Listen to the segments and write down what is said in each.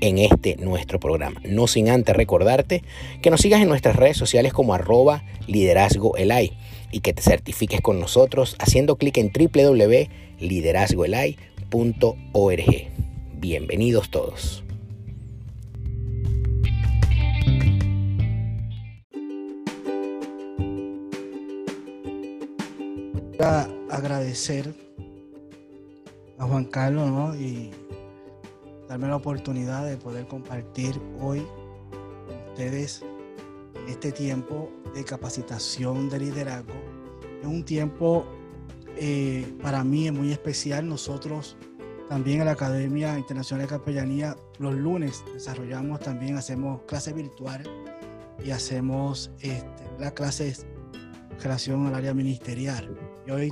en este nuestro programa. No sin antes recordarte que nos sigas en nuestras redes sociales como arroba liderazgo y que te certifiques con nosotros haciendo clic en www.liderazgoelay.org. Bienvenidos todos. agradecer a Juan Carlos y darme la oportunidad de poder compartir hoy con ustedes este tiempo de capacitación de liderazgo. Es un tiempo eh, para mí muy especial. Nosotros también en la Academia Internacional de Capellanía los lunes desarrollamos también, hacemos clases virtuales y hacemos este, las clases en relación al área ministerial. Y hoy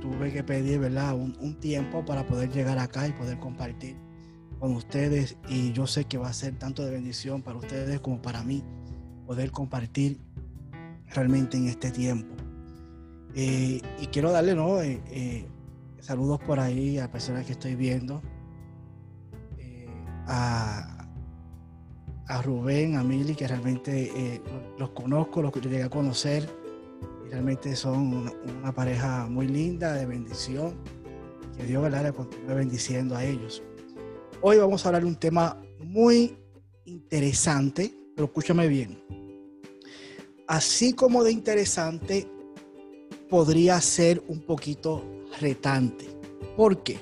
tuve que pedir ¿verdad? Un tiempo para poder llegar acá y poder compartir con ustedes y yo sé que va a ser tanto de bendición para ustedes como para mí poder compartir realmente en este tiempo. Eh, y quiero darle ¿no? Eh, eh, saludos por ahí a personas que estoy viendo, a, a, Rubén, a Mili, que realmente los conozco, los que llegué a conocer, y realmente son una, pareja muy linda, de bendición, que Dios ¿verdad? le continúe bendiciendo a ellos. Hoy vamos a hablar de un tema muy interesante, pero escúchame bien. Así como de interesante, podría ser un poquito retante. ¿Por qué?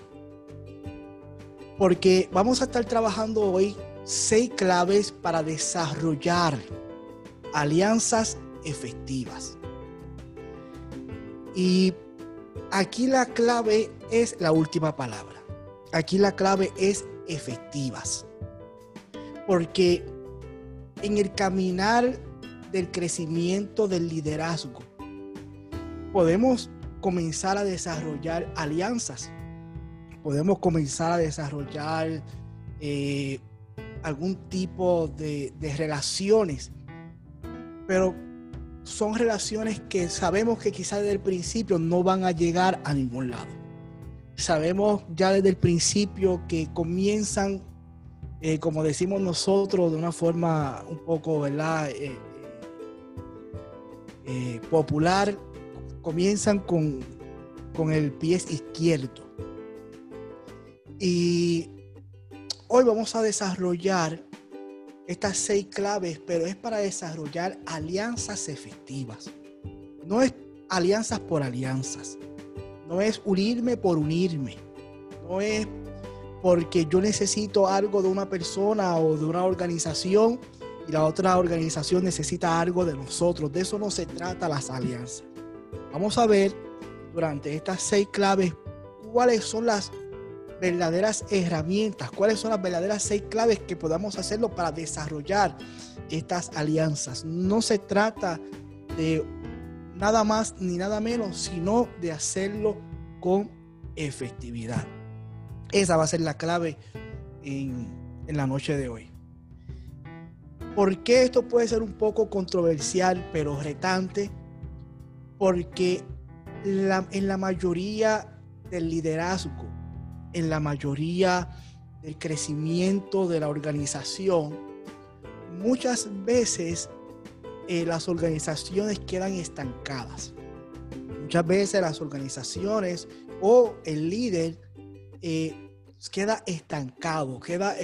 Porque vamos a estar trabajando hoy seis claves para desarrollar alianzas efectivas. Y aquí la clave es la última palabra. Aquí la clave es efectivas. Porque en el caminar del crecimiento del liderazgo, podemos comenzar a desarrollar alianzas, podemos comenzar a desarrollar eh, algún tipo de, de relaciones, pero son relaciones que sabemos que quizás desde el principio no van a llegar a ningún lado sabemos ya desde el principio que comienzan, eh, como decimos nosotros, de una forma un poco, ¿verdad? Eh, eh, popular, comienzan con, con el pie izquierdo. Y hoy vamos a desarrollar estas seis claves, pero es para desarrollar alianzas efectivas. No es alianzas por alianzas. No es unirme por unirme. No es porque yo necesito algo de una persona o de una organización y la otra organización necesita algo de nosotros. De eso no se trata las alianzas. Vamos a ver durante estas seis claves cuáles son las verdaderas herramientas, cuáles son las verdaderas seis claves que podamos hacerlo para desarrollar estas alianzas. No se trata de nada más ni nada menos, sino de hacerlo con efectividad. Esa va a ser la clave en, la noche de hoy. ¿Por qué esto puede ser un poco controversial, pero retante? Porque en la mayoría del liderazgo, en la mayoría del crecimiento de la organización, muchas veces eh, las organizaciones quedan estancadas. Muchas veces las organizaciones o el líder eh, queda estancado, queda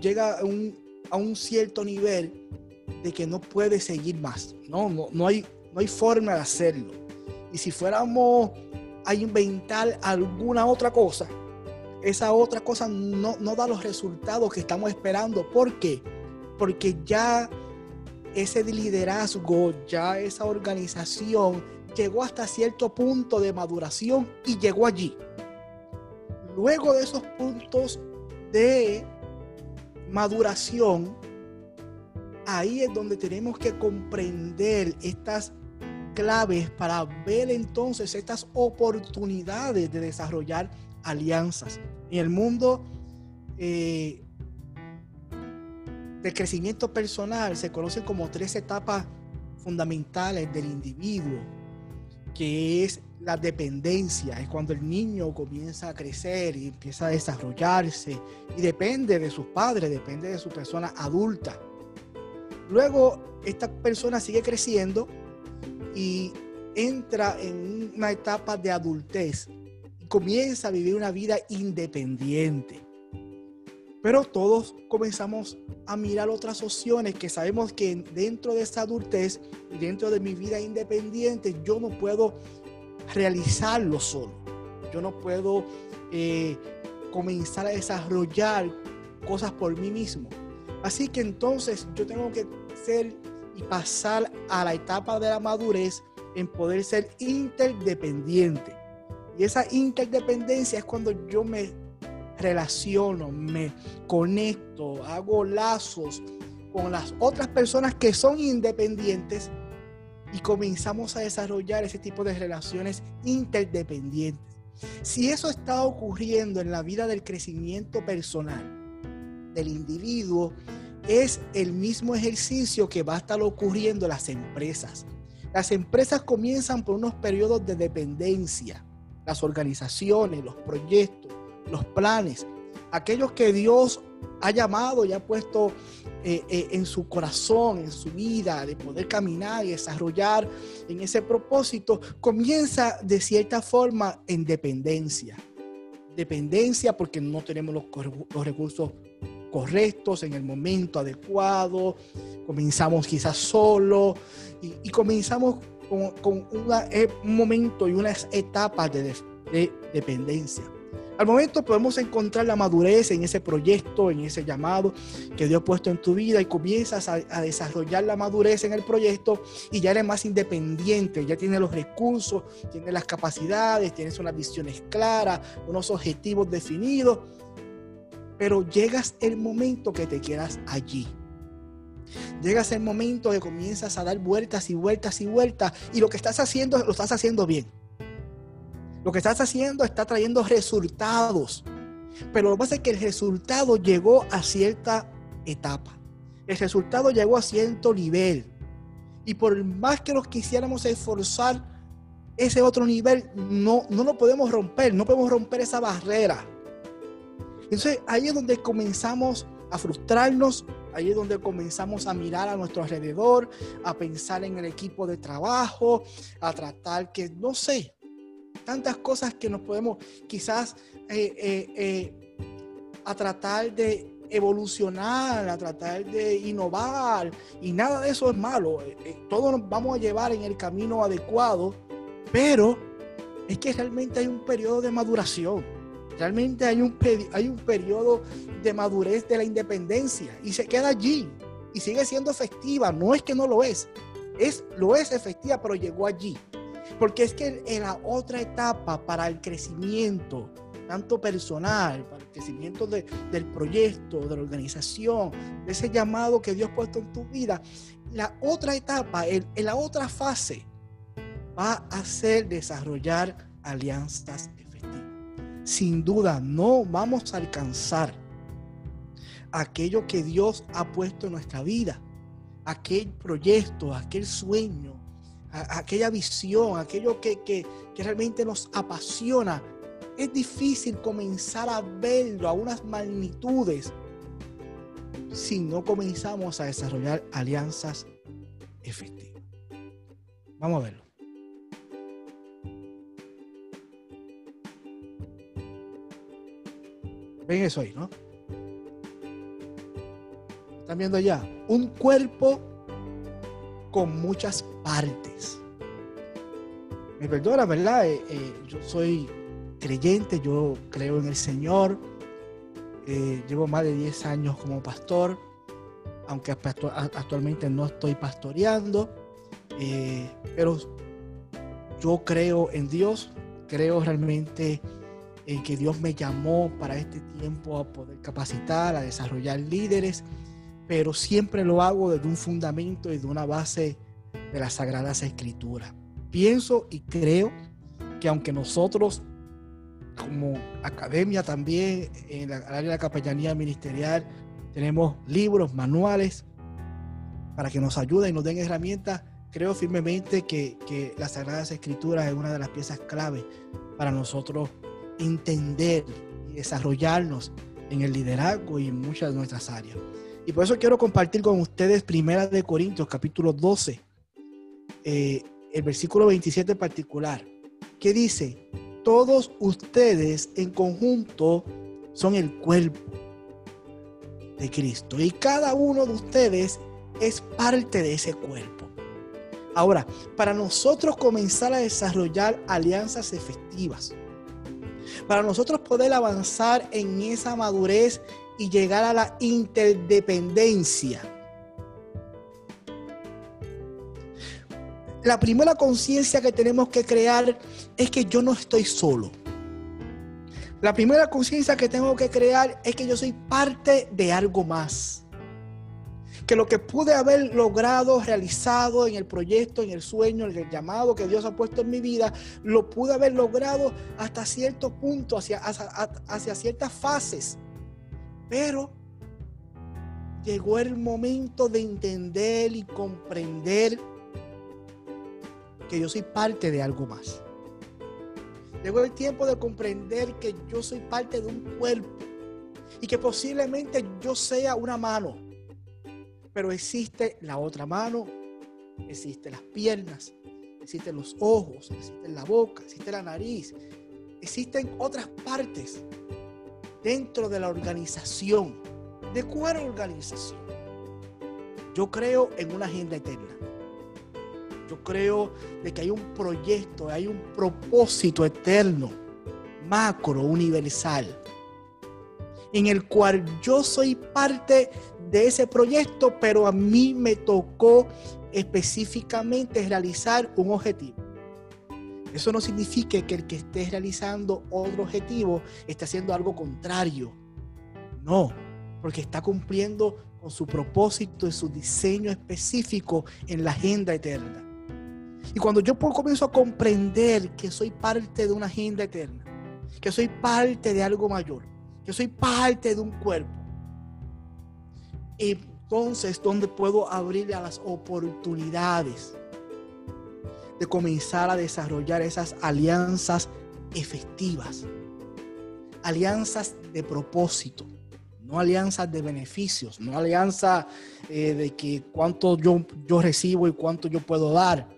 llega a un, cierto nivel de que no puede seguir más. No, no, no, hay, no hay forma de hacerlo. Y si fuéramos a inventar alguna otra cosa, esa otra cosa no, no da los resultados que estamos esperando. ¿Por qué? Porque ya ese liderazgo, ya esa organización llegó hasta cierto punto de maduración y llegó allí. Luego de esos puntos de maduración, ahí es donde tenemos que comprender estas claves para ver entonces estas oportunidades de desarrollar alianzas. En el mundo eh, del crecimiento personal se conocen como tres etapas fundamentales del individuo, que es la dependencia, es cuando el niño comienza a crecer y empieza a desarrollarse y depende de sus padres, depende de su persona adulta. Luego, esta persona sigue creciendo y entra en una etapa de adultez y comienza a vivir una vida independiente. Pero todos comenzamos a mirar otras opciones que sabemos que dentro de esta adultez y dentro de mi vida independiente yo no puedo realizarlo solo. Yo no puedo eh, comenzar a desarrollar cosas por mí mismo. Así que entonces yo tengo que ser y pasar a la etapa de la madurez en poder ser interdependiente. Y esa interdependencia es cuando yo me relaciono, me conecto, hago lazos con las otras personas que son independientes y comenzamos a desarrollar ese tipo de relaciones interdependientes. Si eso está ocurriendo en la vida del crecimiento personal del individuo, es el mismo ejercicio que va a estar ocurriendo en las empresas. Las empresas comienzan por unos periodos de dependencia, las organizaciones, los proyectos, los planes, aquellos que Dios ha llamado y ha puesto eh, eh, en su corazón, en su vida, de poder caminar y desarrollar en ese propósito, comienza de cierta forma en dependencia. Dependencia porque no tenemos los, recursos correctos en el momento adecuado, comenzamos quizás solo y, comenzamos con, eh, un momento y unas etapas de dependencia. Al momento podemos encontrar la madurez en ese proyecto, en ese llamado que Dios ha puesto en tu vida y comienzas a, desarrollar la madurez en el proyecto y ya eres más independiente, ya tienes los recursos, tienes las capacidades, tienes unas visiones claras, unos objetivos definidos pero llegas el momento que te quedas allí. Llegas el momento que comienzas a dar vueltas y vueltas y vueltas y lo que estás haciendo lo estás haciendo bien. Lo que estás haciendo está trayendo resultados. Pero lo que pasa es que el resultado llegó a cierta etapa. El resultado llegó a cierto nivel. Y por más que nos quisiéramos esforzar, ese otro nivel no, no lo podemos romper, no podemos romper esa barrera. Entonces ahí es donde comenzamos a frustrarnos, ahí es donde comenzamos a mirar a nuestro alrededor, a pensar en el equipo de trabajo, a tratar que, no sé, tantas cosas que nos podemos quizás eh, eh, eh, a tratar de evolucionar, a tratar de innovar y nada de eso es malo. Todos nos vamos a llevar en el camino adecuado, pero es que realmente hay un periodo de maduración. Realmente hay un, hay un periodo de madurez de la independencia y se queda allí y sigue siendo efectiva. No es que no lo es, es lo es efectiva, pero llegó allí. Porque es que en la otra etapa para el crecimiento, tanto personal, para el crecimiento del proyecto, de la organización, de ese llamado que Dios ha puesto en tu vida, la otra etapa, en la otra fase, va a ser desarrollar alianzas sin duda no vamos a alcanzar aquello que Dios ha puesto en nuestra vida, aquel proyecto, aquel sueño, aquella visión, aquello que, que, realmente nos apasiona. Es difícil comenzar a verlo a unas magnitudes si no comenzamos a desarrollar alianzas efectivas. Vamos a verlo. Ven eso ahí, ¿no? ¿Están viendo ya? Un cuerpo con muchas partes. Me perdona, ¿verdad? Eh, eh, yo soy creyente, yo creo en el Señor. Eh, llevo más de 10 años como pastor, aunque actualmente no estoy pastoreando. pero yo creo en Dios, creo realmente en que Dios me llamó para este tiempo a poder capacitar, a desarrollar líderes. pero siempre lo hago desde un fundamento y de una base de las Sagradas Escrituras. Pienso y creo que aunque nosotros como academia también en el área de la capellanía ministerial tenemos libros, manuales para que nos ayuden y nos den herramientas, creo firmemente que, que las Sagradas Escrituras es una de las piezas clave para nosotros entender y desarrollarnos en el liderazgo y en muchas de nuestras áreas. Y por eso quiero compartir con ustedes Primera de Corintios, capítulo 12, eh, el versículo 27 en particular, que dice, todos ustedes en conjunto son el cuerpo de Cristo y cada uno de ustedes es parte de ese cuerpo. Ahora, para nosotros comenzar a desarrollar alianzas efectivas, para nosotros poder avanzar en esa madurez y llegar a la interdependencia. La primera conciencia que tenemos que crear es que yo no estoy solo. La primera conciencia que tengo que crear es que yo soy parte de algo más que lo que pude haber logrado, realizado en el proyecto, en el sueño, en el llamado que Dios ha puesto en mi vida, lo pude haber logrado hasta cierto punto, hacia, hacia, ciertas fases. Pero llegó el momento de entender y comprender que yo soy parte de algo más. Llegó el tiempo de comprender que yo soy parte de un cuerpo y que posiblemente yo sea una mano, pero existe la otra mano, existen las piernas, existen los ojos, existe la boca, existe la nariz, existen otras partes dentro de la organización. ¿De cuál organización? Yo creo en una agenda eterna. Yo creo de que hay un proyecto, hay un propósito eterno, macro, universal, en el cual yo soy parte de ese proyecto, pero a mí me tocó específicamente realizar un objetivo. Eso no significa que el que esté realizando otro objetivo esté haciendo algo contrario. No, porque está cumpliendo con su propósito y su diseño específico en la agenda eterna. Y cuando yo comienzo a comprender que soy parte de una agenda eterna, que soy parte de algo mayor, que soy parte de un cuerpo, entonces donde puedo abrirle a las oportunidades de comenzar a desarrollar esas alianzas efectivas, alianzas de propósito, no alianzas de beneficios, no alianzas eh, de que cuánto yo, yo recibo y cuánto yo puedo dar,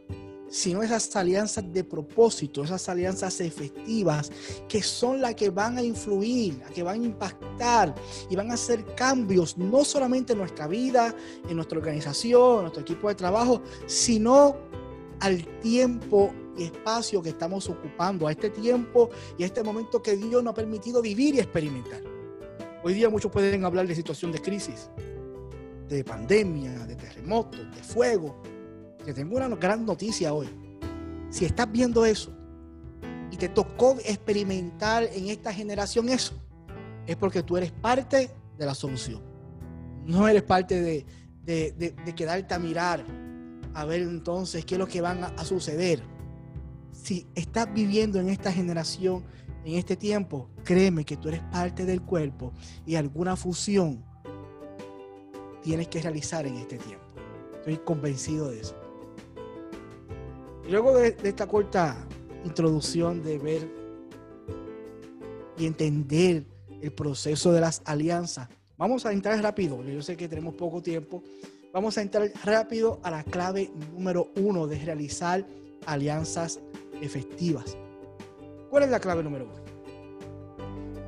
sino esas alianzas de propósito, esas alianzas efectivas que son las que van a influir, las que van a impactar y van a hacer cambios no solamente en nuestra vida, en nuestra organización, en nuestro equipo de trabajo, sino al tiempo y espacio que estamos ocupando, a este tiempo y a este momento que Dios nos ha permitido vivir y experimentar. Hoy día muchos pueden hablar de situación de crisis, de pandemia, de terremotos, de fuego, tengo una gran noticia hoy. Si estás viendo eso y te tocó experimentar en esta generación eso, es porque tú eres parte de la solución. No eres parte de, de, quedarte a mirar, a ver entonces qué es lo que van a, a suceder. Si estás viviendo en esta generación, en este tiempo, créeme que tú eres parte del cuerpo y alguna fusión tienes que realizar en este tiempo. Estoy convencido de eso. Luego de, esta corta introducción de ver y entender el proceso de las alianzas, vamos a entrar rápido. Yo sé que tenemos poco tiempo. Vamos a entrar rápido a la clave número uno de realizar alianzas efectivas. ¿Cuál es la clave número uno?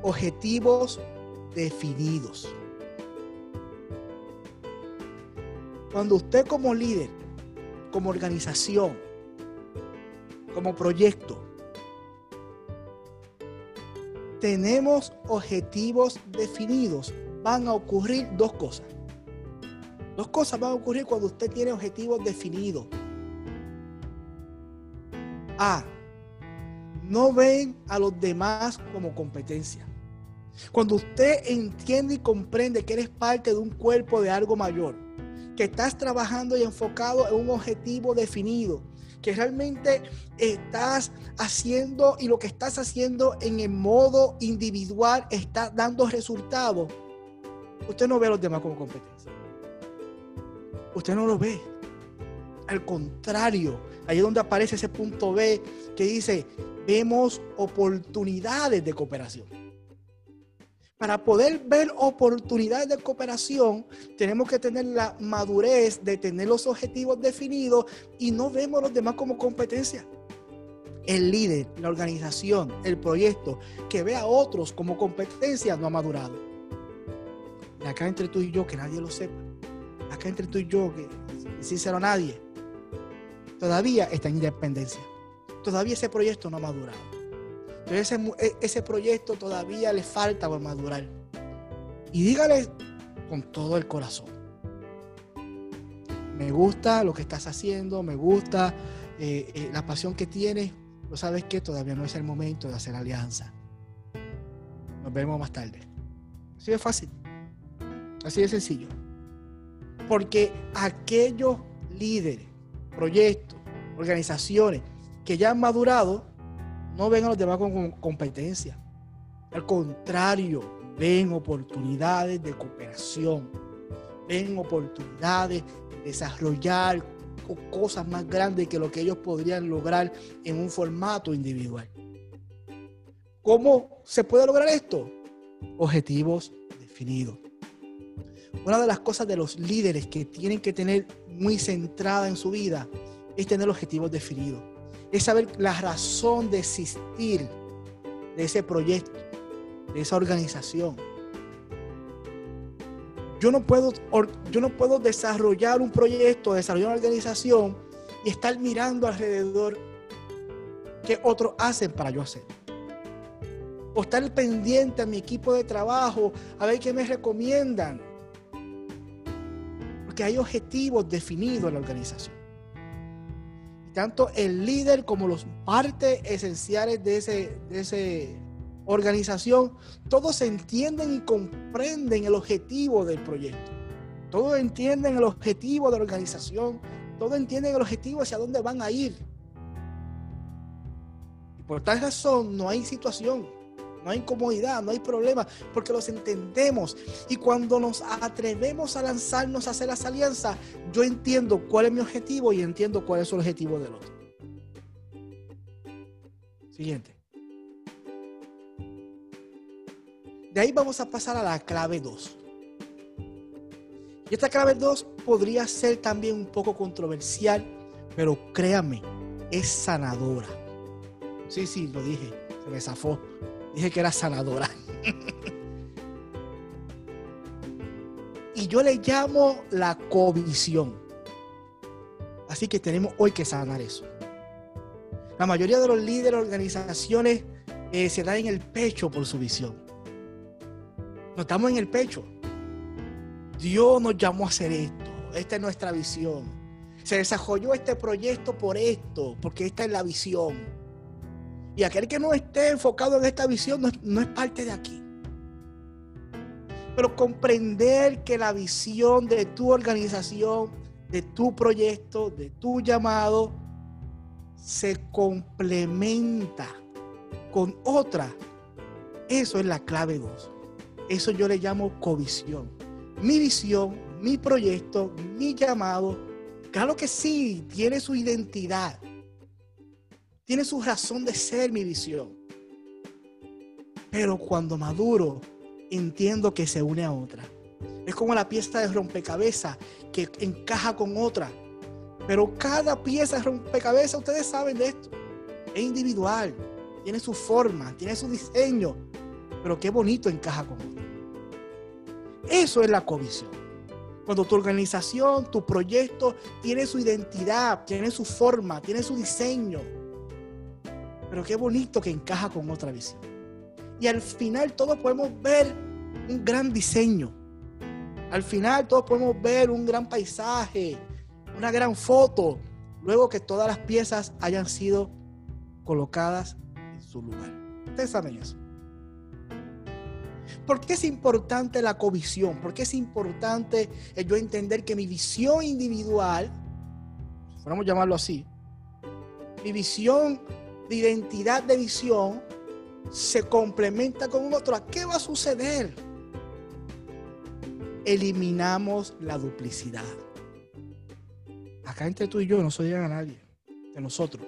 Objetivos definidos. Cuando usted como líder, como organización, como proyecto. Tenemos objetivos definidos. Van a ocurrir dos cosas. Dos cosas van a ocurrir cuando usted tiene objetivos definidos. A. No ven a los demás como competencia. Cuando usted entiende y comprende que eres parte de un cuerpo de algo mayor, que estás trabajando y enfocado en un objetivo definido, que realmente estás haciendo y lo que estás haciendo en el modo individual está dando resultados, usted no ve a los demás como competencia. Usted no lo ve. Al contrario, ahí es donde aparece ese punto B que dice, vemos oportunidades de cooperación. Para poder ver oportunidades de cooperación, tenemos que tener la madurez de tener los objetivos definidos y no vemos a los demás como competencia. El líder, la organización, el proyecto que ve a otros como competencia no ha madurado. Y acá entre tú y yo, que nadie lo sepa. Acá entre tú y yo, que sincero nadie, todavía está en independencia. Todavía ese proyecto no ha madurado. Entonces ese, ese proyecto todavía le falta por madurar. Y dígale con todo el corazón. Me gusta lo que estás haciendo, me gusta eh, eh, la pasión que tienes, pero sabes que todavía no es el momento de hacer alianza. Nos vemos más tarde. Así de fácil. Así de sencillo. Porque aquellos líderes, proyectos, organizaciones que ya han madurado, no ven a los demás con competencia. Al contrario, ven oportunidades de cooperación. Ven oportunidades de desarrollar cosas más grandes que lo que ellos podrían lograr en un formato individual. ¿Cómo se puede lograr esto? Objetivos definidos. Una de las cosas de los líderes que tienen que tener muy centrada en su vida es tener objetivos definidos es saber la razón de existir de ese proyecto, de esa organización. Yo no puedo, yo no puedo desarrollar un proyecto, desarrollar una organización y estar mirando alrededor qué otros hacen para yo hacer. O estar pendiente a mi equipo de trabajo a ver qué me recomiendan. Porque hay objetivos definidos en la organización tanto el líder como los partes esenciales de ese, de organización, todos entienden y comprenden el objetivo del proyecto. Todos entienden el objetivo de la organización. Todos entienden el objetivo hacia dónde van a ir. Por tal razón no hay situación no hay incomodidad, no hay problema, porque los entendemos. Y cuando nos atrevemos a lanzarnos a hacer las alianzas, yo entiendo cuál es mi objetivo y entiendo cuál es el objetivo del otro. Siguiente. De ahí vamos a pasar a la clave 2. Y esta clave 2 podría ser también un poco controversial, pero créame, es sanadora. Sí, sí, lo dije, se me zafó. Dije que era sanadora. y yo le llamo la covisión. Así que tenemos hoy que sanar eso. La mayoría de los líderes, organizaciones, eh, se dan en el pecho por su visión. No estamos en el pecho. Dios nos llamó a hacer esto. Esta es nuestra visión. Se desarrolló este proyecto por esto, porque esta es la visión. Y aquel que no esté enfocado en esta visión no es, parte de aquí. Pero comprender que la visión de tu organización, de tu proyecto, de tu llamado, se complementa con otra. Eso es la clave 2. Eso yo le llamo covisión. Mi visión, mi proyecto, mi llamado, claro que sí, tiene su identidad tiene su razón de ser mi visión. Pero cuando maduro, entiendo que se une a otra. Es como la pieza de rompecabezas que encaja con otra. Pero cada pieza de rompecabezas, ustedes saben de esto, es individual, tiene su forma, tiene su diseño, pero qué bonito encaja con otra. Eso es la comisión. Cuando tu organización, tu proyecto tiene su identidad, tiene su forma, tiene su diseño, pero qué bonito que encaja con otra visión. Y al final todos podemos ver un gran diseño. Al final todos podemos ver un gran paisaje, una gran foto, luego que todas las piezas hayan sido colocadas en su lugar. Ustedes saben eso. ¿Por qué es importante la covisión? ¿Por qué es importante yo entender que mi visión individual, podemos llamarlo así, mi visión de identidad de visión se complementa con un otro? ¿Qué va a suceder? Eliminamos la duplicidad. Acá entre tú y yo no se digan a nadie, de nosotros.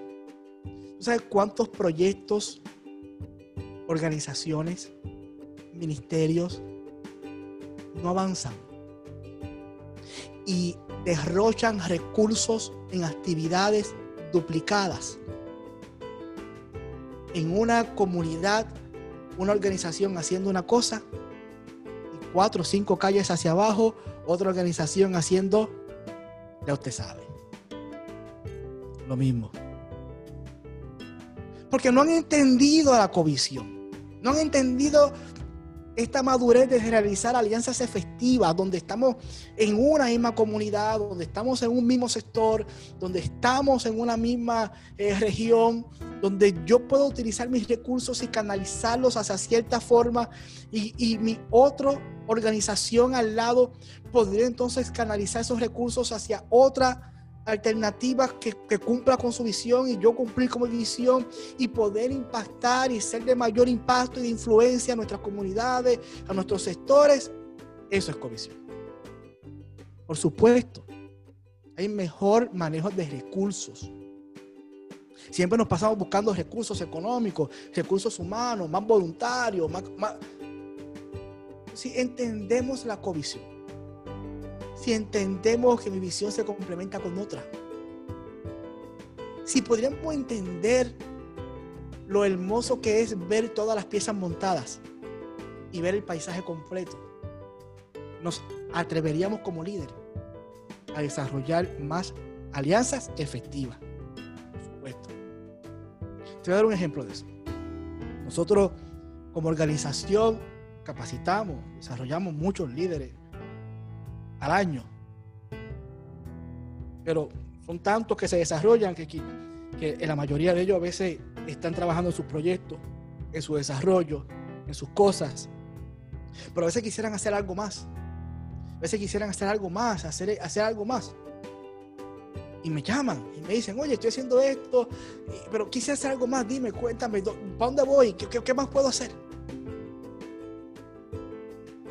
¿Tú sabes cuántos proyectos, organizaciones, ministerios no avanzan y derrochan recursos en actividades duplicadas. En una comunidad, una organización haciendo una cosa y cuatro o cinco calles hacia abajo, otra organización haciendo, ya usted sabe, lo mismo. Porque no han entendido la covisión, no han entendido esta madurez de realizar alianzas efectivas, donde estamos en una misma comunidad, donde estamos en un mismo sector, donde estamos en una misma eh, región, donde yo puedo utilizar mis recursos y canalizarlos hacia cierta forma y, y mi otra organización al lado podría entonces canalizar esos recursos hacia otra alternativas que, que, cumpla con su visión y yo cumplir con mi visión y poder impactar y ser de mayor impacto y de influencia a nuestras comunidades, a nuestros sectores, eso es comisión. Por supuesto, hay mejor manejo de recursos. Siempre nos pasamos buscando recursos económicos, recursos humanos, más voluntarios, más. Si entendemos la comisión si entendemos que mi visión se complementa con otra. Si podríamos entender lo hermoso que es ver todas las piezas montadas y ver el paisaje completo, nos atreveríamos como líder a desarrollar más alianzas efectivas. Por supuesto. Te voy a dar un ejemplo de eso. Nosotros como organización capacitamos, desarrollamos muchos líderes al año. Pero son tantos que se desarrollan que, que, la mayoría de ellos a veces están trabajando en sus proyectos, en su desarrollo, en sus cosas. Pero a veces quisieran hacer algo más. A veces quisieran hacer algo más, hacer, hacer algo más. Y me llaman y me dicen, oye, estoy haciendo esto, pero quise hacer algo más, dime, cuéntame, ¿para dónde voy? ¿Qué, qué más puedo hacer?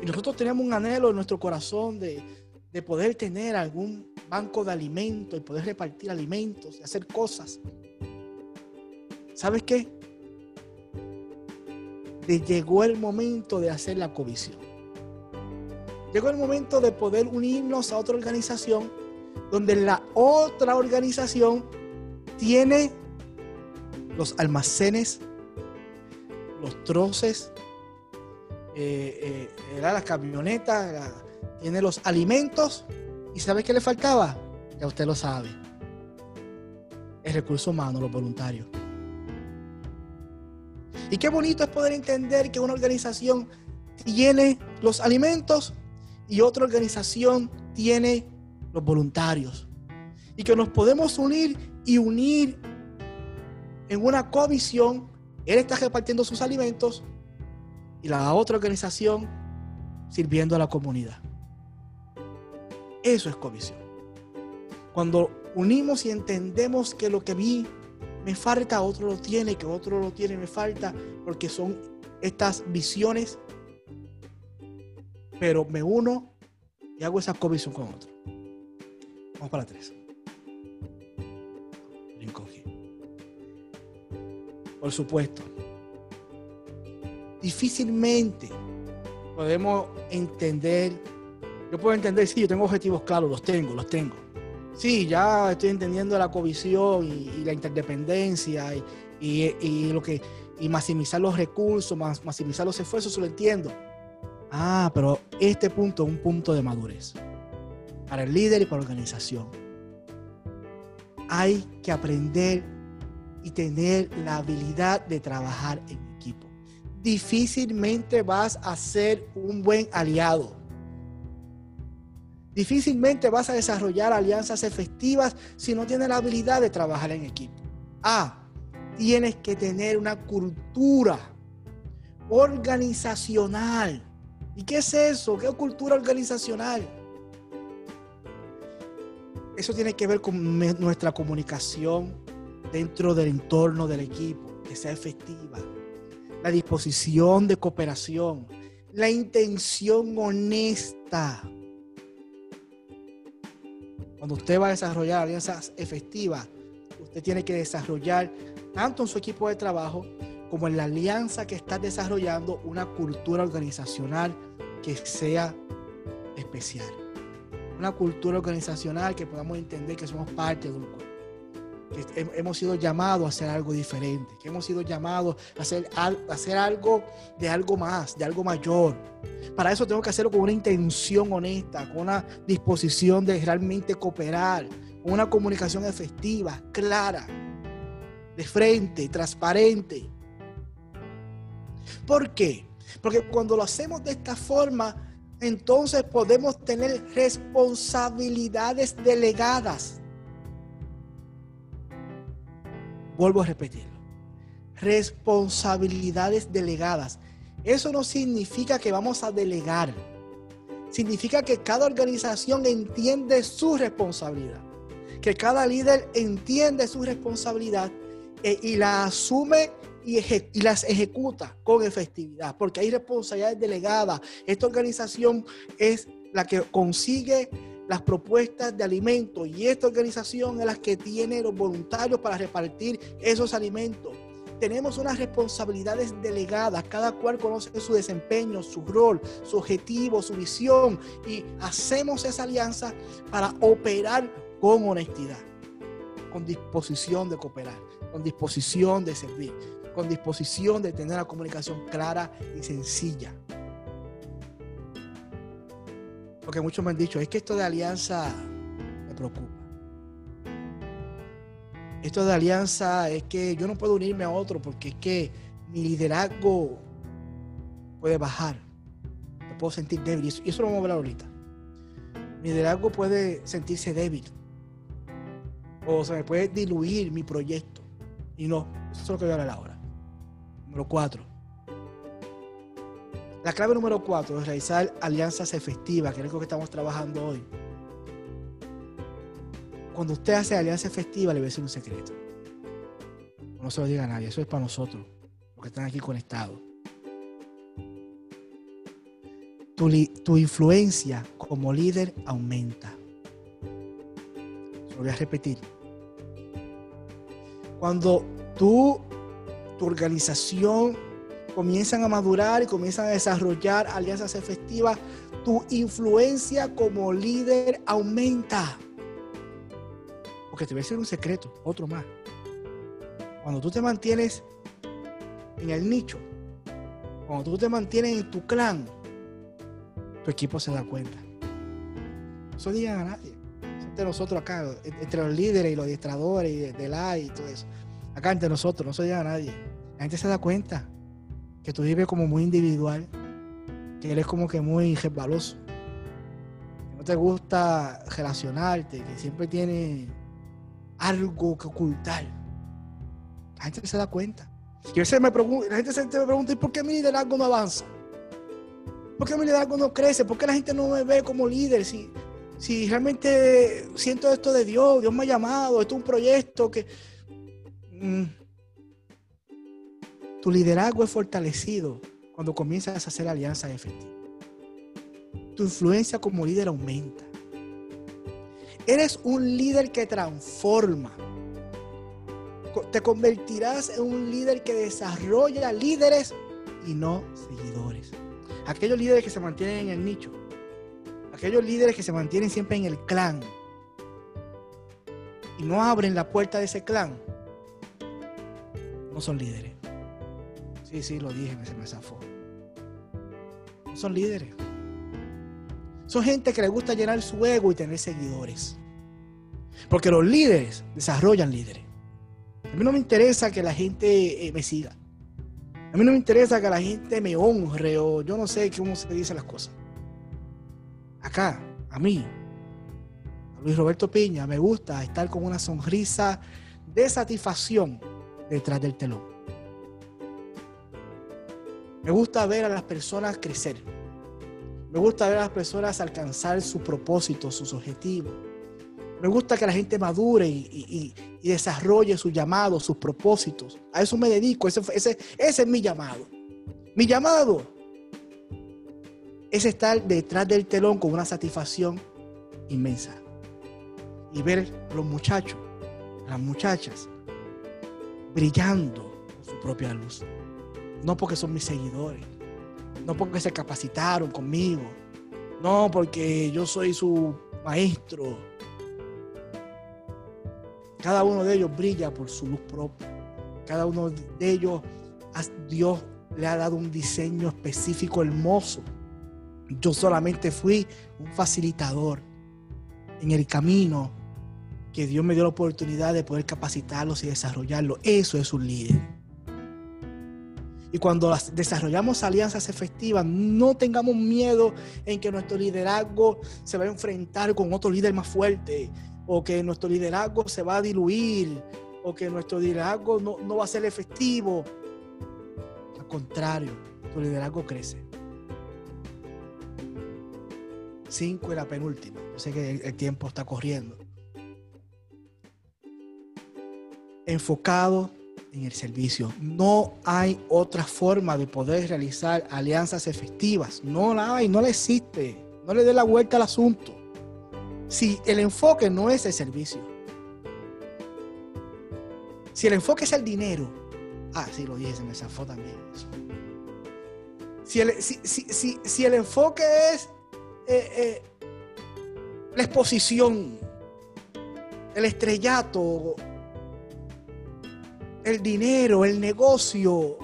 Y nosotros tenemos un anhelo en nuestro corazón de, de poder tener algún banco de alimentos y poder repartir alimentos y hacer cosas. ¿Sabes qué? Llegó el momento de hacer la comisión. Llegó el momento de poder unirnos a otra organización donde la otra organización tiene los almacenes, los troces, eh, eh, las camionetas, tiene los alimentos y ¿sabe qué le faltaba? Ya usted lo sabe. El recurso humano, los voluntarios. Y qué bonito es poder entender que una organización tiene los alimentos y otra organización tiene los voluntarios. Y que nos podemos unir y unir en una comisión. Él está repartiendo sus alimentos y la otra organización sirviendo a la comunidad. Eso es comisión. Cuando unimos y entendemos que lo que vi me falta, otro lo tiene, que otro lo tiene, me falta, porque son estas visiones, pero me uno y hago esa comisión con otro. Vamos para tres. Por supuesto, difícilmente podemos entender yo puedo entender, sí, yo tengo objetivos claros, los tengo, los tengo. Sí, ya estoy entendiendo la covisión y, la interdependencia y, lo que y maximizar los recursos, maximizar los esfuerzos, eso lo entiendo. Ah, pero este punto es un punto de madurez para el líder y para la organización. Hay que aprender y tener la habilidad de trabajar en equipo. Difícilmente vas a ser un buen aliado Difícilmente vas a desarrollar alianzas efectivas si no tienes la habilidad de trabajar en equipo. A, tienes que tener una cultura, organizacional. ¿Y qué es eso? ¿Qué es cultura organizacional? Eso tiene que ver con nuestra comunicación dentro del entorno del equipo, que sea efectiva. La disposición de cooperación, la intención honesta. Cuando usted va a desarrollar alianzas efectivas, usted tiene que desarrollar tanto en su equipo de trabajo como en la alianza que está desarrollando una cultura organizacional que sea especial. Una cultura organizacional que podamos entender que somos parte de un cuerpo. Que hemos sido llamados a hacer algo diferente, que hemos sido llamados a hacer, algo de algo más, de algo mayor. Para eso tengo que hacerlo con una intención honesta, con una disposición de realmente cooperar, con una comunicación efectiva, clara, de frente, transparente. ¿Por qué? Porque cuando lo hacemos de esta forma, entonces podemos tener responsabilidades delegadas. Vuelvo a repetirlo. Responsabilidades delegadas. Eso no significa que vamos a delegar. Significa que cada organización entiende su responsabilidad. Que cada líder entiende su responsabilidad eh, y la asume y, las ejecuta con efectividad, porque hay responsabilidades delegadas. Esta organización es la que consigue las propuestas de alimentos y esta organización es la que tiene los voluntarios para repartir esos alimentos. Tenemos unas responsabilidades delegadas, cada cual conoce su desempeño, su rol, su objetivo, su visión y hacemos esa alianza para operar con honestidad, con disposición de cooperar, con disposición de servir con disposición de tener la comunicación clara y sencilla. Porque muchos me han dicho, es que esto de alianza me preocupa. Esto de alianza es que yo no puedo unirme a otro porque es que mi liderazgo puede bajar. Me puedo sentir débil. Y eso lo vamos a hablar ahorita. Mi liderazgo puede sentirse débil. O se me puede diluir mi proyecto. Y no, eso es lo que voy a hablar ahora. Número cuatro. La clave número cuatro es realizar alianzas efectivas, que es lo que estamos trabajando hoy. Cuando usted hace alianza efectiva, le voy a decir un secreto. No se lo diga a nadie, eso es para nosotros, los que están aquí conectados. Tu, tu influencia como líder aumenta. Lo voy a repetir. Cuando tú tu organización comienzan a madurar y comienzan a desarrollar alianzas efectivas, tu influencia como líder aumenta. Porque te voy a decir un secreto, otro más. Cuando tú te mantienes en el nicho, cuando tú te mantienes en tu clan, tu equipo se da cuenta. No se digan a nadie. Entre nosotros acá, entre los líderes y los adiestradores y de, la y todo eso acá entre nosotros, no se llega a nadie. La gente se da cuenta que tú vives como muy individual, que eres como que muy resbaloso, que no te gusta relacionarte, que siempre tienes algo que ocultar. La gente se da cuenta. Y a veces me pregunta, la gente se me pregunta, ¿y por qué mi liderazgo no avanza? ¿Por qué mi liderazgo no crece? ¿Por qué la gente no me ve como líder? Si, si realmente siento esto de Dios, Dios me ha llamado, esto es un proyecto que Mm. Tu liderazgo es fortalecido cuando comienzas a hacer alianzas efectivas. Tu influencia como líder aumenta. Eres un líder que transforma. Te convertirás en un líder que desarrolla líderes y no seguidores. Aquellos líderes que se mantienen en el nicho. Aquellos líderes que se mantienen siempre en el clan. Y no abren la puerta de ese clan no son líderes. Sí, sí, lo dije, se me zafó. Son líderes. Son gente que le gusta llenar su ego y tener seguidores. Porque los líderes desarrollan líderes. A mí no me interesa que la gente eh, me siga. A mí no me interesa que la gente me honre o yo no sé cómo se dicen las cosas. Acá, a mí, a Luis Roberto Piña, me gusta estar con una sonrisa de satisfacción detrás del telón. Me gusta ver a las personas crecer. Me gusta ver a las personas alcanzar su propósito, sus objetivos. Me gusta que la gente madure y, desarrolle su llamado, sus propósitos. A eso me dedico. Ese, es mi llamado. Mi llamado es estar detrás del telón con una satisfacción inmensa. Y ver a los muchachos, a las muchachas, brillando su propia luz. No porque son mis seguidores, no porque se capacitaron conmigo, no porque yo soy su maestro. Cada uno de ellos brilla por su luz propia. Cada uno de ellos, Dios le ha dado un diseño específico hermoso. Yo solamente fui un facilitador en el camino que Dios me dio la oportunidad de poder capacitarlos y desarrollarlos. Eso es un líder. Y cuando desarrollamos alianzas efectivas, no tengamos miedo en que nuestro liderazgo se va a enfrentar con otro líder más fuerte, o que nuestro liderazgo se va a diluir, o que nuestro liderazgo no, no va a ser efectivo. Al contrario, tu liderazgo crece. Cinco y la penúltima. Yo sé que el tiempo está corriendo. Enfocado en el servicio. No hay otra forma de poder realizar alianzas efectivas. No la hay, no la existe. No le dé la vuelta al asunto. Si el enfoque no es el servicio. Si el enfoque es el dinero. Ah, sí, lo dije, se me zafó también. Si el, si, el enfoque es eh, eh, la exposición, el estrellato, el dinero, el negocio,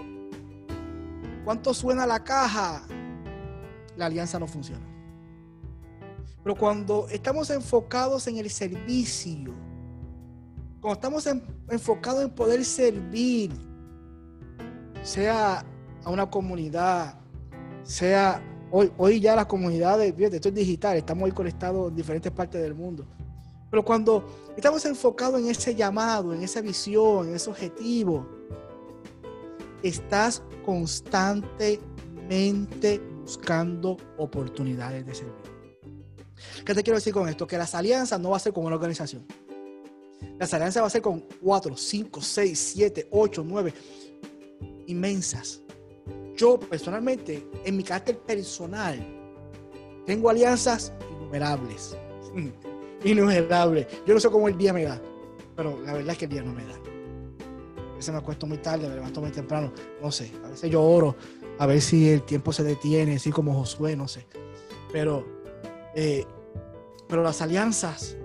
cuánto suena la caja, la alianza no funciona. Pero cuando estamos enfocados en el servicio, cuando estamos enfocados en poder servir, sea a una comunidad, sea hoy, hoy ya las comunidades, esto es digital, estamos hoy conectados en diferentes partes del mundo. Pero cuando estamos enfocados en ese llamado, en esa visión, en ese objetivo, estás constantemente buscando oportunidades de servir. ¿Qué te quiero decir con esto? Que las alianzas no va a ser con una organización. Las alianzas va a ser con cuatro, cinco, seis, siete, ocho, nueve, inmensas. Yo personalmente, en mi carácter personal, tengo alianzas innumerables. innumerable. Yo no sé cómo el día me da, pero la verdad es que el día no me da. A veces me acuesto muy tarde, me levanto muy temprano, no sé. A veces yo oro, a ver si el tiempo se detiene, así como Josué, no sé. Pero, eh, pero las alianzas,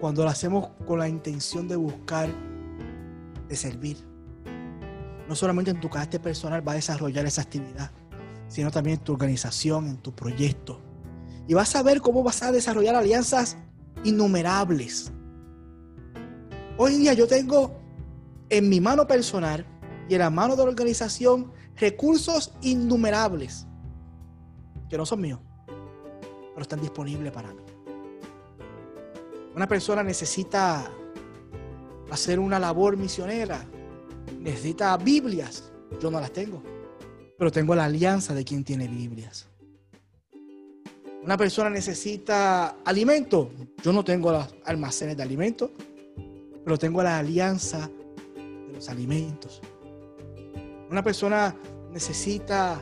cuando las hacemos con la intención de buscar, de servir, no solamente en tu carácter personal va a desarrollar esa actividad, sino también en tu organización, en tu proyecto, y vas a ver cómo vas a desarrollar alianzas innumerables. Hoy día yo tengo en mi mano personal y en la mano de la organización recursos innumerables que no son míos, pero están disponibles para mí. Una persona necesita hacer una labor misionera, necesita Biblias, yo no las tengo, pero tengo la alianza de quien tiene Biblias. Una persona necesita alimento. Yo no tengo los almacenes de alimentos, pero tengo la alianza de los alimentos. Una persona necesita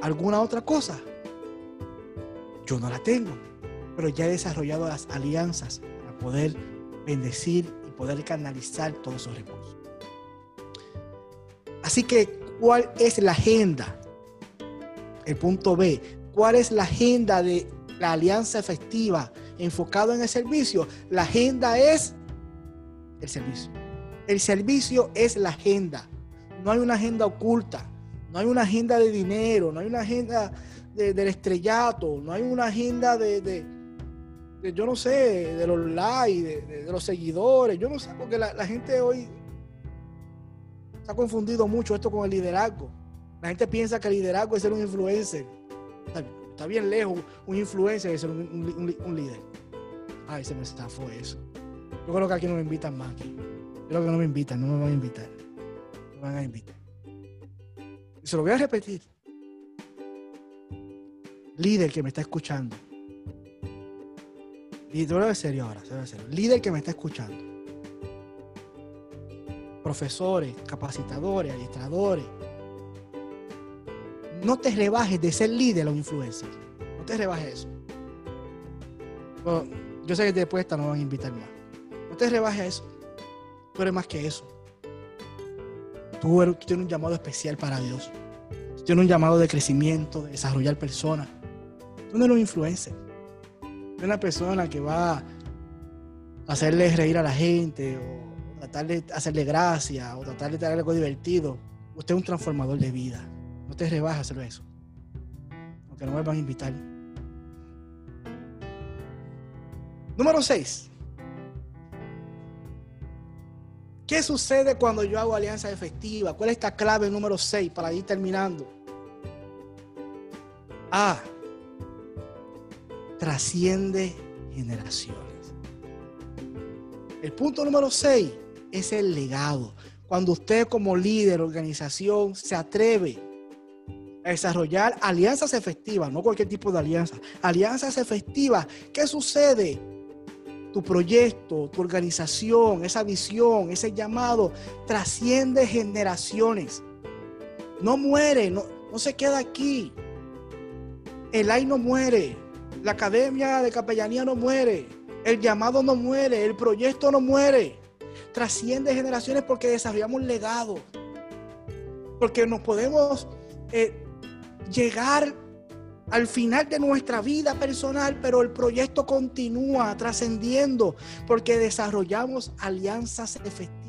alguna otra cosa. Yo no la tengo, pero ya he desarrollado las alianzas para poder bendecir y poder canalizar todos esos recursos. Así que, ¿cuál es la agenda? El punto B, ¿Cuál es la agenda de la alianza efectiva enfocado en el servicio? La agenda es el servicio. El servicio es la agenda. No hay una agenda oculta. No hay una agenda de dinero. No hay una agenda del estrellato. No hay una agenda de, yo no sé, de los likes, de, los seguidores. Yo no sé, porque la, gente hoy ha confundido mucho esto con el liderazgo. La gente piensa que el liderazgo es ser un influencer. Está, bien lejos un influencer de ser un, líder. Ay, se me estafó eso. Yo creo que aquí no me invitan más. Yo creo que no me invitan, no me van a invitar. van a invitar. Se lo voy a repetir. Líder que me está escuchando. Y te lo serio ahora, serio. Líder que me está escuchando. Profesores, capacitadores, administradores. No te rebajes de ser líder o influencer. No te rebajes eso. yo sé que después esta no van a invitar más. No te rebajes eso. Tú eres más que eso. Tú, eres, tienes un llamado especial para Dios. Tú tienes un llamado de crecimiento, de desarrollar personas. Tú no eres un influencer. Tú eres una persona que va a hacerle reír a la gente o tratar de hacerle gracia o tratar de traer algo divertido. Usted es un transformador de vida. No te rebajes a eso. Aunque no me van a invitar. Número 6. ¿Qué sucede cuando yo hago alianza efectiva? ¿Cuál es esta clave número 6 para ir terminando? A. Trasciende generaciones. El punto número 6 es el legado. Cuando usted como líder, organización, se atreve desarrollar alianzas efectivas, no cualquier tipo de alianza, alianzas efectivas, ¿qué sucede? tu proyecto, tu organización, esa visión, ese llamado, trasciende generaciones. No muere, no, no se queda aquí. El AI no muere, la academia de capellanía no muere, el llamado no muere, el proyecto no muere. Trasciende generaciones porque desarrollamos legado, porque nos podemos eh, llegar al final de nuestra vida personal, pero el proyecto continúa trascendiendo porque desarrollamos alianzas efectivas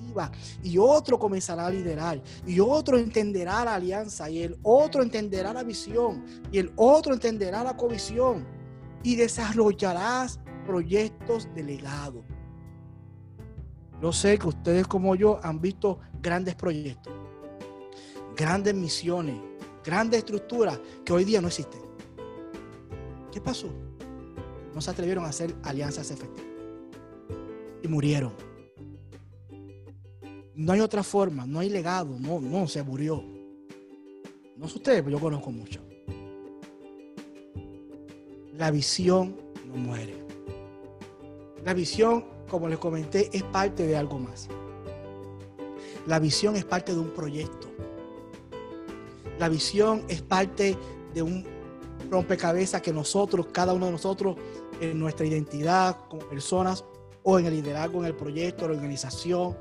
y otro comenzará a liderar y otro entenderá la alianza y el otro entenderá la visión y el otro entenderá la comisión y desarrollarás proyectos de legado. Yo sé que ustedes como yo han visto grandes proyectos, grandes misiones, grandes estructuras que hoy día no existen. ¿Qué pasó? No se atrevieron a hacer alianzas efectivas. Y murieron. No hay otra forma, no hay legado, no, no, se murió. No sé ustedes, pero yo conozco mucho. La visión no muere. La visión, como les comenté, es parte de algo más. La visión es parte de un proyecto. La visión es parte de un rompecabezas que nosotros, cada uno de nosotros, en nuestra identidad como personas o en el liderazgo, en el proyecto, en la organización,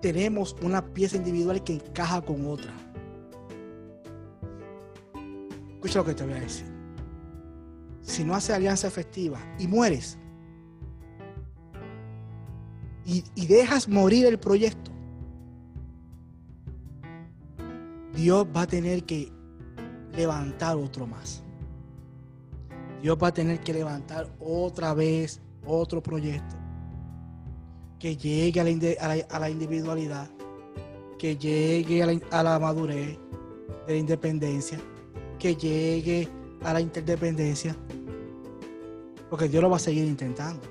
tenemos una pieza individual que encaja con otra. Escucha lo que te voy a decir. Si no haces alianza efectiva y mueres y, y dejas morir el proyecto, Dios va a tener que levantar otro más. Dios va a tener que levantar otra vez otro proyecto que llegue a la, individualidad, que llegue a la, madurez de la independencia, que llegue a la interdependencia, porque Dios lo va a seguir intentando.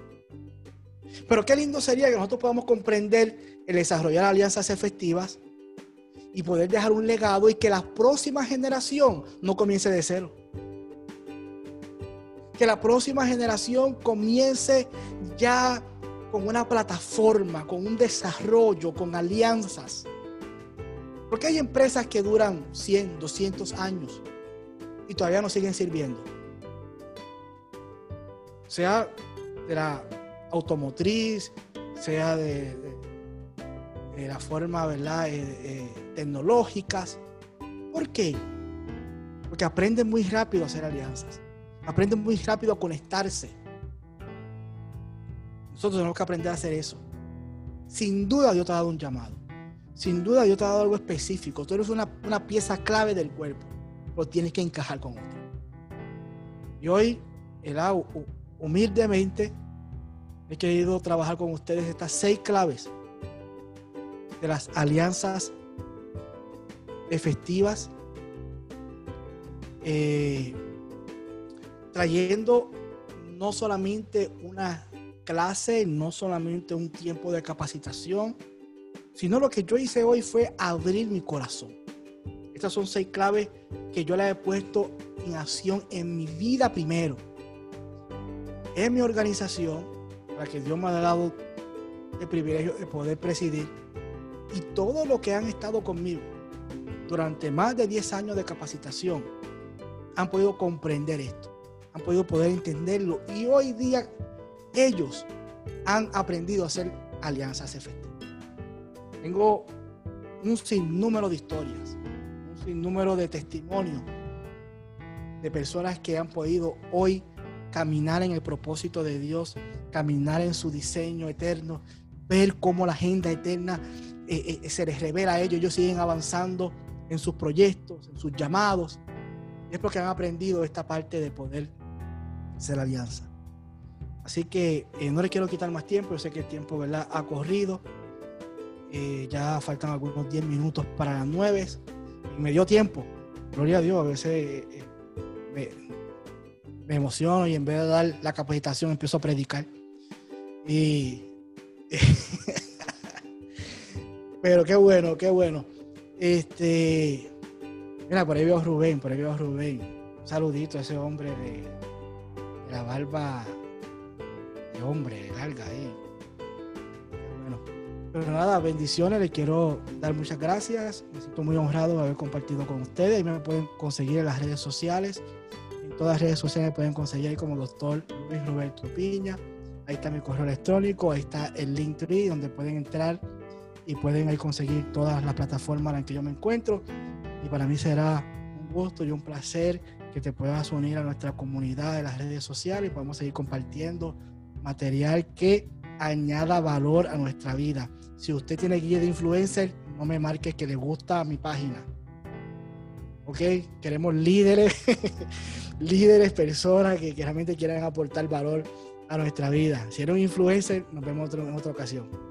Pero qué lindo sería que nosotros podamos comprender el desarrollar alianzas efectivas y poder dejar un legado y que la próxima generación no comience de cero. Que la próxima generación comience ya con una plataforma, con un desarrollo, con alianzas. Porque hay empresas que duran 100, 200 años y todavía no siguen sirviendo. Sea de la automotriz, sea de, de la forma, ¿verdad? Eh, eh, tecnológicas. ¿Por qué? Porque aprenden muy rápido a hacer alianzas. Aprenden muy rápido a conectarse. Nosotros tenemos que aprender a hacer eso. Sin duda Dios te ha dado un llamado. Sin duda Dios te ha dado algo específico. Tú eres una, una pieza clave del cuerpo. Pero tienes que encajar con otro. Y hoy, humildemente, he querido trabajar con ustedes estas seis claves de las alianzas efectivas, eh, trayendo no solamente una clase, no solamente un tiempo de capacitación, sino lo que yo hice hoy fue abrir mi corazón. Estas son seis claves que yo las he puesto en acción en mi vida primero, en mi organización, para que Dios me ha dado el privilegio de poder presidir, y todo lo que han estado conmigo durante más de 10 años de capacitación han podido comprender esto, han podido poder entenderlo y hoy día ellos han aprendido a hacer alianzas efectivas. Tengo un sinnúmero de historias, un sinnúmero de testimonios de personas que han podido hoy caminar en el propósito de Dios, caminar en su diseño eterno, ver cómo la agenda eterna eh, eh, se les revela a ellos, ellos siguen avanzando en sus proyectos, en sus llamados. Es porque han aprendido esta parte de poder ser alianza. Así que eh, no le quiero quitar más tiempo, yo sé que el tiempo ¿verdad? ha corrido. Eh, ya faltan algunos 10 minutos para las 9 y me dio tiempo. Gloria a Dios, a veces eh, me, me, emociono y en vez de dar la capacitación empiezo a predicar. Y, pero qué bueno, qué bueno. Este, mira, por ahí veo a Rubén, por ahí veo a Rubén. Un saludito a ese hombre de, la barba de hombre larga ahí. Pero nada, bendiciones, les quiero dar muchas gracias. Me siento muy honrado de haber compartido con ustedes. Me pueden conseguir en las redes sociales. En todas las redes sociales me pueden conseguir ahí como doctor Luis Roberto Piña. Ahí está mi correo electrónico, ahí está el link tree donde pueden entrar y pueden ahí conseguir todas las plataformas en las que yo me encuentro. Y para mí será un gusto y un placer que te puedas unir a nuestra comunidad de las redes sociales y podemos seguir compartiendo material que añada valor a nuestra vida. Si usted tiene guía de influencer, no me marque que le gusta mi página. ¿Ok? Queremos líderes, líderes, personas que, que, realmente quieran aportar valor a nuestra vida. Si eres un influencer, nos vemos otro, en otra ocasión.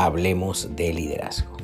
Hablemos de Liderazgo.